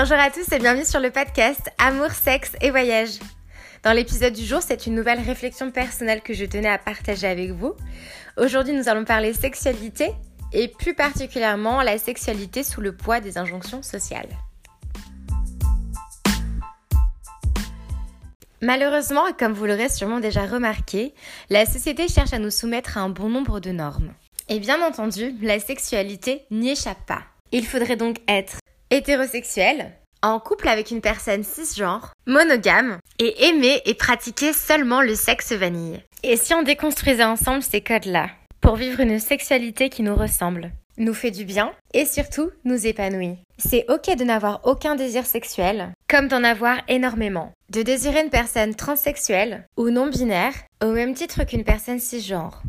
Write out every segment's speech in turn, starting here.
Bonjour à tous et bienvenue sur le podcast Amour, sexe et voyage. Dans l'épisode du jour, c'est une nouvelle réflexion personnelle que je tenais à partager avec vous. Aujourd'hui, nous allons parler sexualité et plus particulièrement la sexualité sous le poids des injonctions sociales. Malheureusement, comme vous l'aurez sûrement déjà remarqué, la société cherche à nous soumettre à un bon nombre de normes. Et bien entendu, la sexualité n'y échappe pas. Il faudrait donc être hétérosexuel, en couple avec une personne cisgenre, monogame, et aimer et pratiquer seulement le sexe vanille. Et si on déconstruisait ensemble ces codes-là, pour vivre une sexualité qui nous ressemble, nous fait du bien et surtout nous épanouit. C'est ok de n'avoir aucun désir sexuel, comme d'en avoir énormément. De désirer une personne transsexuelle ou non binaire, au même titre qu'une personne cisgenre.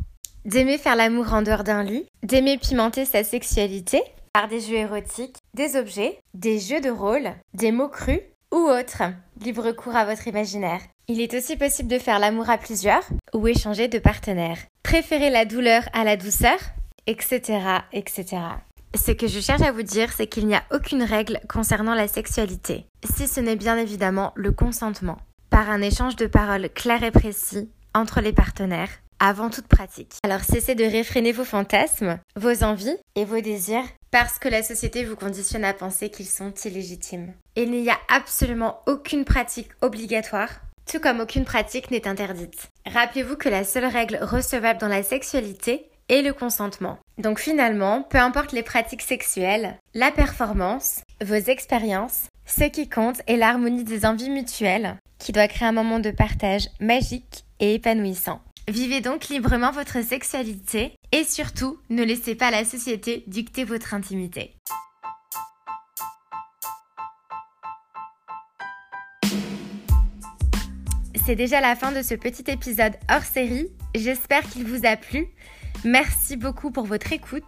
D'aimer faire l'amour en dehors d'un lit, d'aimer pimenter sa sexualité par des jeux érotiques, des objets, des jeux de rôle, des mots crus ou autres. Libre cours à votre imaginaire. Il est aussi possible de faire l'amour à plusieurs ou échanger de partenaires. Préférer la douleur à la douceur, etc., etc. Ce que je cherche à vous dire, c'est qu'il n'y a aucune règle concernant la sexualité, si ce n'est bien évidemment le consentement, par un échange de paroles clair et précis entre les partenaires, avant toute pratique. Alors cessez de réfréner vos fantasmes, vos envies et vos désirs parce que la société vous conditionne à penser qu'ils sont illégitimes. Il n'y a absolument aucune pratique obligatoire, tout comme aucune pratique n'est interdite. Rappelez-vous que la seule règle recevable dans la sexualité est le consentement. Donc finalement, peu importe les pratiques sexuelles, la performance, vos expériences, ce qui compte est l'harmonie des envies mutuelles qui doit créer un moment de partage magique et épanouissant. Vivez donc librement votre sexualité et surtout, ne laissez pas la société dicter votre intimité. C'est déjà la fin de ce petit épisode hors série. J'espère qu'il vous a plu. Merci beaucoup pour votre écoute.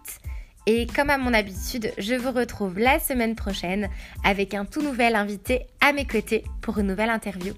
Et comme à mon habitude, je vous retrouve la semaine prochaine avec un tout nouvel invité à mes côtés pour une nouvelle interview.